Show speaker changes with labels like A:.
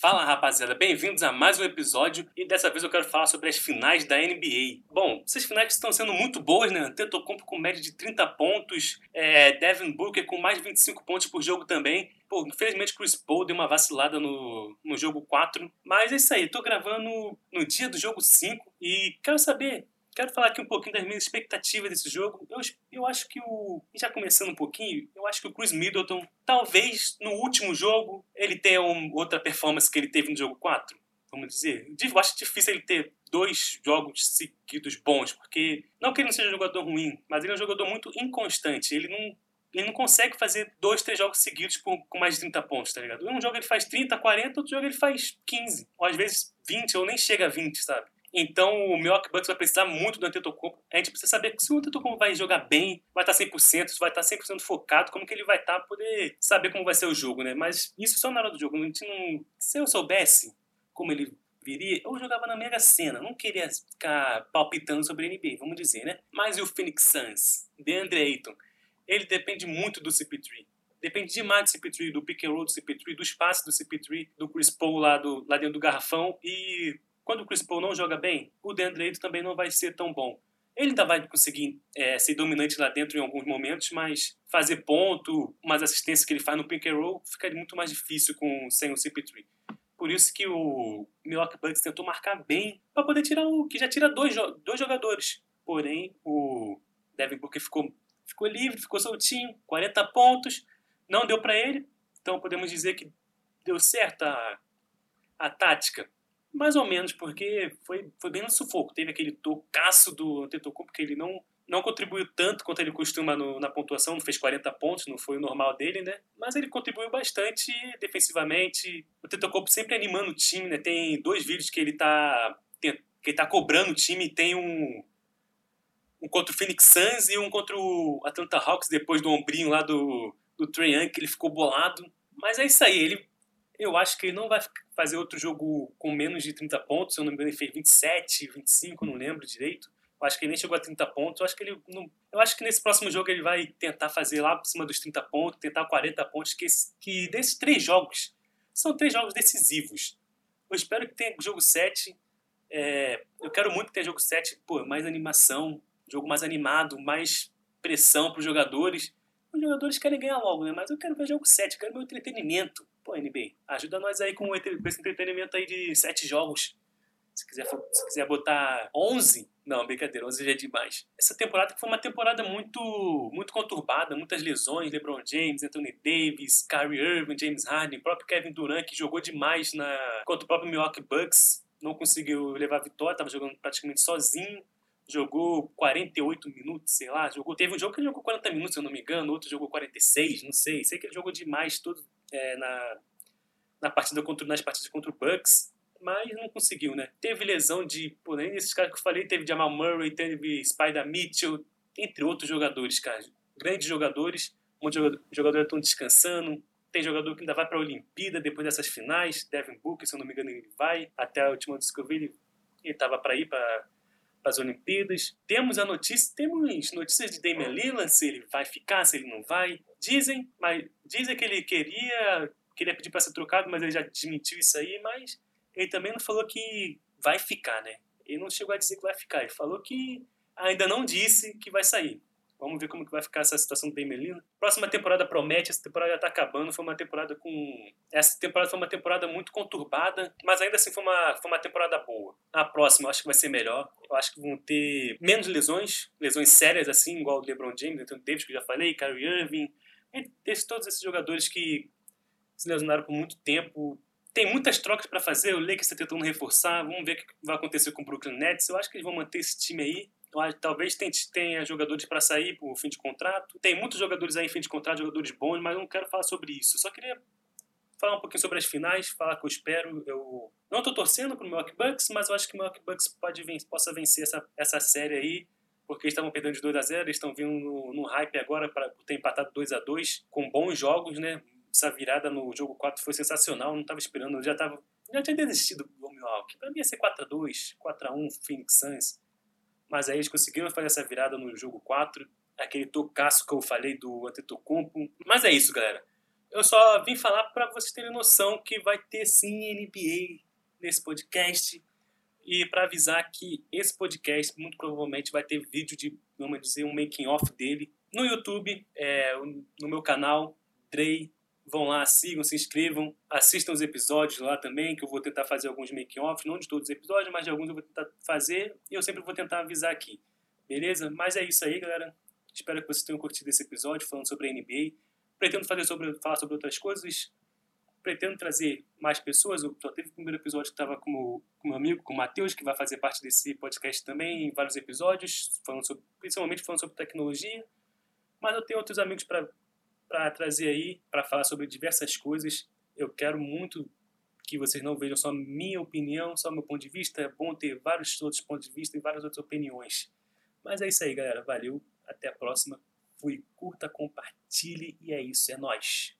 A: Fala rapaziada, bem-vindos a mais um episódio e dessa vez eu quero falar sobre as finais da NBA. Bom, essas finais estão sendo muito boas, né? Antetokounmpo com média de 30 pontos, é, Devin Booker com mais de 25 pontos por jogo também. Pô, infelizmente Chris Paul deu uma vacilada no, no jogo 4, mas é isso aí, tô gravando no dia do jogo 5 e quero saber quero falar aqui um pouquinho das minhas expectativas desse jogo. Eu, eu acho que o. Já começando um pouquinho, acho que o Chris Middleton, talvez no último jogo, ele tenha um, outra performance que ele teve no jogo 4. Vamos dizer. Eu acho difícil ele ter dois jogos seguidos bons, porque. Não que ele não seja um jogador ruim, mas ele é um jogador muito inconstante. Ele não ele não consegue fazer dois, três jogos seguidos com, com mais de 30 pontos, tá ligado? Um jogo ele faz 30, 40, outro jogo ele faz 15, ou às vezes 20, ou nem chega a 20, sabe? Então o Milwaukee Bucks vai precisar muito do Antetokounmpo. A gente precisa saber se o Antetokounmpo vai jogar bem, vai estar 100%, se vai estar 100% focado, como que ele vai estar para poder saber como vai ser o jogo, né? Mas isso só na hora do jogo. Não... Se eu soubesse como ele viria, eu jogava na Mega Sena. Não queria ficar palpitando sobre a NBA, vamos dizer, né? Mas e o Phoenix Suns? DeAndre Ayton. Ele depende muito do CP3. Depende demais do CP3, do pick and roll do CP3, do espaço do CP3, do Chris Paul lá, do, lá dentro do garrafão. E quando o Chris Paul não joga bem, o DeAndre Ayton também não vai ser tão bom. Ele ainda vai conseguir é, ser dominante lá dentro em alguns momentos, mas fazer ponto, umas assistências que ele faz no pick and roll, ficaria muito mais difícil com, sem o CP3. Por isso que o Milwaukee Bucks tentou marcar bem para poder tirar o que já tira dois, dois jogadores. Porém, o Devin Booker ficou, ficou livre, ficou soltinho, 40 pontos, não deu para ele. Então podemos dizer que deu certo a, a tática. Mais ou menos, porque foi, foi bem no sufoco. Teve aquele tocaço do Antetokounmpo que ele não, não contribuiu tanto quanto ele costuma no, na pontuação, não fez 40 pontos, não foi o normal dele, né? Mas ele contribuiu bastante defensivamente. O Antetokounmpo sempre animando o time, né? Tem dois vídeos que ele tá, que ele tá cobrando o time, tem um, um contra o Phoenix Suns e um contra o Atlanta Hawks depois do ombrinho lá do, do Trae Young, que ele ficou bolado. Mas é isso aí, ele eu acho que ele não vai fazer outro jogo com menos de 30 pontos. Se eu não me engano, ele fez 27, 25, não lembro direito. Eu acho que ele nem chegou a 30 pontos. Eu acho que ele não, eu acho que nesse próximo jogo ele vai tentar fazer lá por cima dos 30 pontos, tentar 40 pontos, que, que desses três jogos são três jogos decisivos. Eu espero que tenha jogo 7. É, eu quero muito que tenha jogo 7, pô, mais animação, jogo mais animado, mais pressão para os jogadores. Os jogadores querem ganhar logo, né? Mas eu quero ver jogo 7, eu quero o entretenimento. Pô, NBA, ajuda nós aí com, esse entretenimento aí de sete jogos. Se quiser, se quiser botar 11, não, brincadeira, 11 já é demais. Essa temporada foi uma temporada muito muito conturbada, muitas lesões, LeBron James, Anthony Davis, Kyrie Irving, James Harden, próprio Kevin Durant, que jogou demais na contra o próprio Milwaukee Bucks, não conseguiu levar a vitória, estava jogando praticamente sozinho jogou 48 minutos, sei lá, jogou, teve um jogo que ele jogou 40 minutos, se eu não me engano, outro jogou 46, não sei, sei que ele jogou demais todo é, na, na partida contra, nas partidas contra o Bucks, mas não conseguiu, né? Teve lesão de, porém, esses caras que eu falei, teve Jamal Murray, teve Spider Mitchell, entre outros jogadores, cara, grandes jogadores, muitos jogadores estão descansando, tem jogador que ainda vai para a Olimpíada depois dessas finais, Devin Booker, se eu não me engano, ele vai, até a última vez que eu vi, ele estava para ir para as Olimpíadas. Temos a notícia, temos notícias de Damian Lillard, se ele vai ficar, se ele não vai. Dizem, mas dizem que ele queria, queria pedir para ser trocado, mas ele já desmentiu isso aí, mas ele também não falou que vai ficar, né? Ele não chegou a dizer que vai ficar, ele falou que ainda não disse que vai sair. Vamos ver como que vai ficar essa situação do Damian Próxima temporada promete, essa temporada já está acabando, foi uma temporada com... Essa temporada foi uma temporada muito conturbada, mas ainda assim foi uma, foi uma temporada boa. A próxima eu acho que vai ser melhor. Eu acho que vão ter menos lesões, lesões sérias assim, igual o LeBron James, Anthony Davis, que eu já falei, Kyrie Irving, esses, todos esses jogadores que se lesionaram por muito tempo. Tem muitas trocas para fazer, o Lakers está tentando reforçar, vamos ver o que vai acontecer com o Brooklyn Nets. Eu acho que eles vão manter esse time aí talvez tenha jogadores para sair por fim de contrato. Tem muitos jogadores aí em fim de contrato, jogadores bons, mas eu não quero falar sobre isso. Só queria falar um pouquinho sobre as finais, falar que eu espero. Eu não estou torcendo para o Milwaukee Bucks, mas eu acho que o Milwaukee Bucks pode possa vencer essa, essa série aí, porque eles estavam perdendo de 2 a 0 eles estão vindo no, no, hype agora para ter empatado 2 a 2 com bons jogos, né? Essa virada no jogo 4 foi sensacional, não estava esperando, já, tava, já tinha desistido do Milwaukee. Para mim ia ser 4 a 2 4 a 1 Phoenix Suns. Mas aí eles conseguiram fazer essa virada no jogo 4. Aquele tocaço que eu falei do Antetokounmpo. Mas é isso, galera. eu só vim falar para vocês terem noção que vai ter sim NBA nesse podcast e para avisar que esse podcast muito provavelmente vai ter vídeo de, vamos dizer, um making off dele no YouTube, é, no meu canal, Drey. Vão lá, sigam, se inscrevam, assistam os episódios lá também, que eu vou tentar fazer alguns making off, não de todos os episódios, mas de alguns eu vou tentar fazer e eu sempre vou tentar avisar aqui. Beleza? Mas é isso aí, galera. Espero que vocês tenham curtido esse episódio falando sobre a NBA. Pretendo fazer sobre, falar sobre outras coisas. Pretendo trazer mais pessoas. Eu só teve o primeiro episódio que estava com o meu amigo, com o Matheus, que vai fazer parte desse podcast também, em vários episódios, falando sobre, principalmente falando sobre tecnologia. Mas eu tenho outros amigos para trazer aí, para falar sobre diversas coisas. Eu quero muito que vocês não vejam só minha opinião, só meu ponto de vista. É bom ter vários outros pontos de vista e várias outras opiniões. Mas é isso aí, galera. Valeu. Até a próxima. Fui, curta, compartilhe e é isso. É nóis.